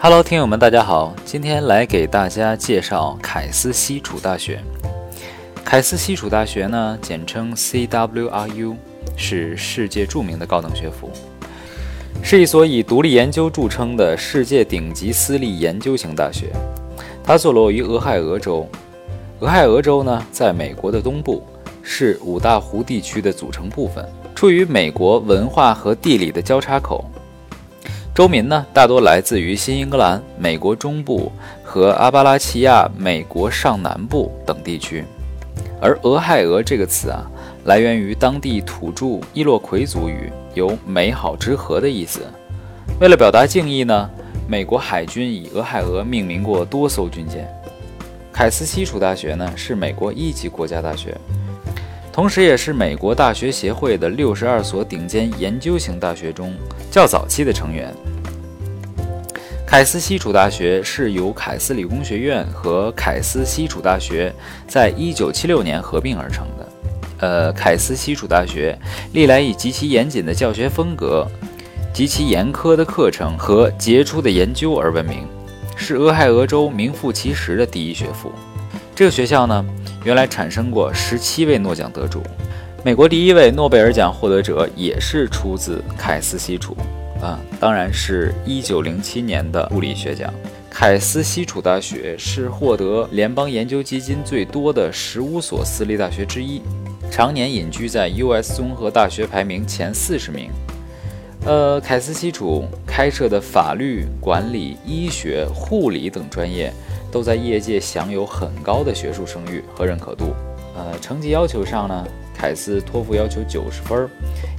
Hello，听友们，大家好，今天来给大家介绍凯斯西楚大学。凯斯西楚大学呢，简称 CWRU，是世界著名的高等学府，是一所以独立研究著称的世界顶级私立研究型大学。它坐落于俄亥俄州。俄亥俄州呢，在美国的东部，是五大湖地区的组成部分，处于美国文化和地理的交叉口。州民呢，大多来自于新英格兰、美国中部和阿巴拉契亚、美国上南部等地区。而俄亥俄这个词啊，来源于当地土著伊洛魁族语，有“美好之河”的意思。为了表达敬意呢。美国海军以俄亥俄命名过多艘军舰。凯斯西楚大学呢是美国一级国家大学，同时也是美国大学协会的六十二所顶尖研究型大学中较早期的成员。凯斯西楚大学是由凯斯理工学院和凯斯西楚大学在一九七六年合并而成的。呃，凯斯西楚大学历来以极其严谨的教学风格。极其严苛的课程和杰出的研究而闻名，是俄亥俄州名副其实的第一学府。这个学校呢，原来产生过十七位诺奖得主，美国第一位诺贝尔奖获得者也是出自凯斯西楚，啊，当然是一九零七年的物理学奖。凯斯西楚大学是获得联邦研究基金最多的十五所私立大学之一，常年隐居在 U.S. 综合大学排名前四十名。呃，凯斯西楚开设的法律、管理、医学、护理等专业，都在业界享有很高的学术声誉和认可度。呃，成绩要求上呢，凯斯托福要求九十分，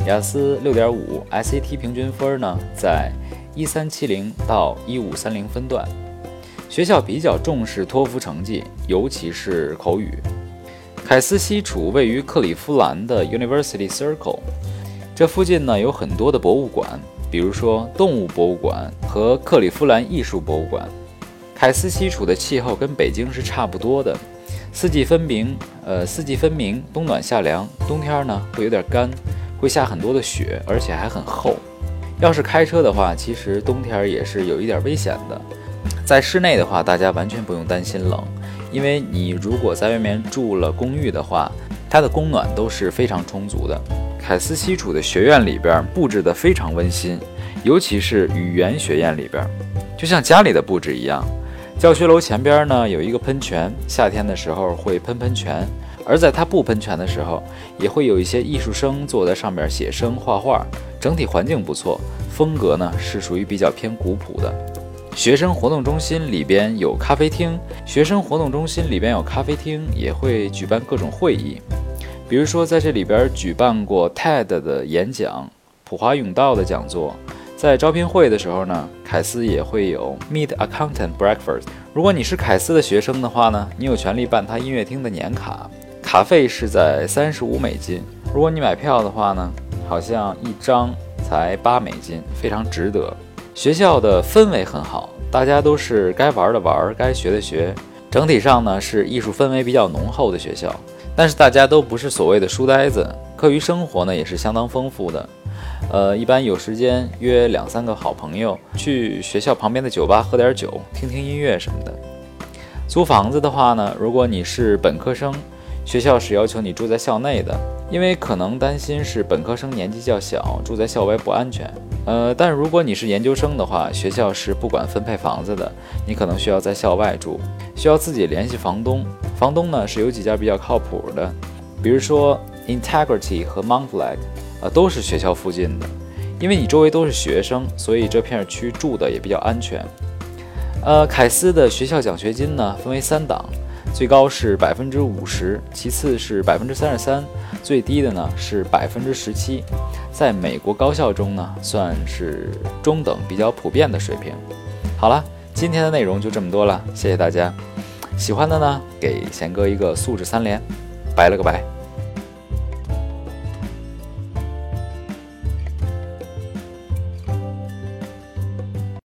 雅思六点五，SAT 平均分呢在一三七零到一五三零分段。学校比较重视托福成绩，尤其是口语。凯斯西楚位于克利夫兰的 University Circle。这附近呢有很多的博物馆，比如说动物博物馆和克利夫兰艺术博物馆。凯斯西楚的气候跟北京是差不多的，四季分明，呃，四季分明，冬暖夏凉。冬天呢会有点干，会下很多的雪，而且还很厚。要是开车的话，其实冬天也是有一点危险的。在室内的话，大家完全不用担心冷，因为你如果在外面住了公寓的话，它的供暖都是非常充足的。凯斯西楚的学院里边布置得非常温馨，尤其是语言学院里边，就像家里的布置一样。教学楼前边呢有一个喷泉，夏天的时候会喷喷泉，而在它不喷泉的时候，也会有一些艺术生坐在上面写生画画。整体环境不错，风格呢是属于比较偏古朴的。学生活动中心里边有咖啡厅，学生活动中心里边有咖啡厅，也会举办各种会议。比如说，在这里边举办过 TED 的演讲、普华永道的讲座，在招聘会的时候呢，凯斯也会有 Meet Accountant Breakfast。如果你是凯斯的学生的话呢，你有权利办他音乐厅的年卡，卡费是在三十五美金。如果你买票的话呢，好像一张才八美金，非常值得。学校的氛围很好，大家都是该玩的玩，该学的学，整体上呢是艺术氛围比较浓厚的学校。但是大家都不是所谓的书呆子，课余生活呢也是相当丰富的。呃，一般有时间约两三个好朋友去学校旁边的酒吧喝点酒，听听音乐什么的。租房子的话呢，如果你是本科生，学校是要求你住在校内的，因为可能担心是本科生年纪较小，住在校外不安全。呃，但如果你是研究生的话，学校是不管分配房子的，你可能需要在校外住，需要自己联系房东。房东呢是有几家比较靠谱的，比如说 Integrity 和 Montlag，呃，都是学校附近的。因为你周围都是学生，所以这片区住的也比较安全。呃，凯斯的学校奖学金呢分为三档，最高是百分之五十，其次是百分之三十三，最低的呢是百分之十七，在美国高校中呢算是中等比较普遍的水平。好了，今天的内容就这么多了，谢谢大家。喜欢的呢，给贤哥一个素质三连，拜了个拜。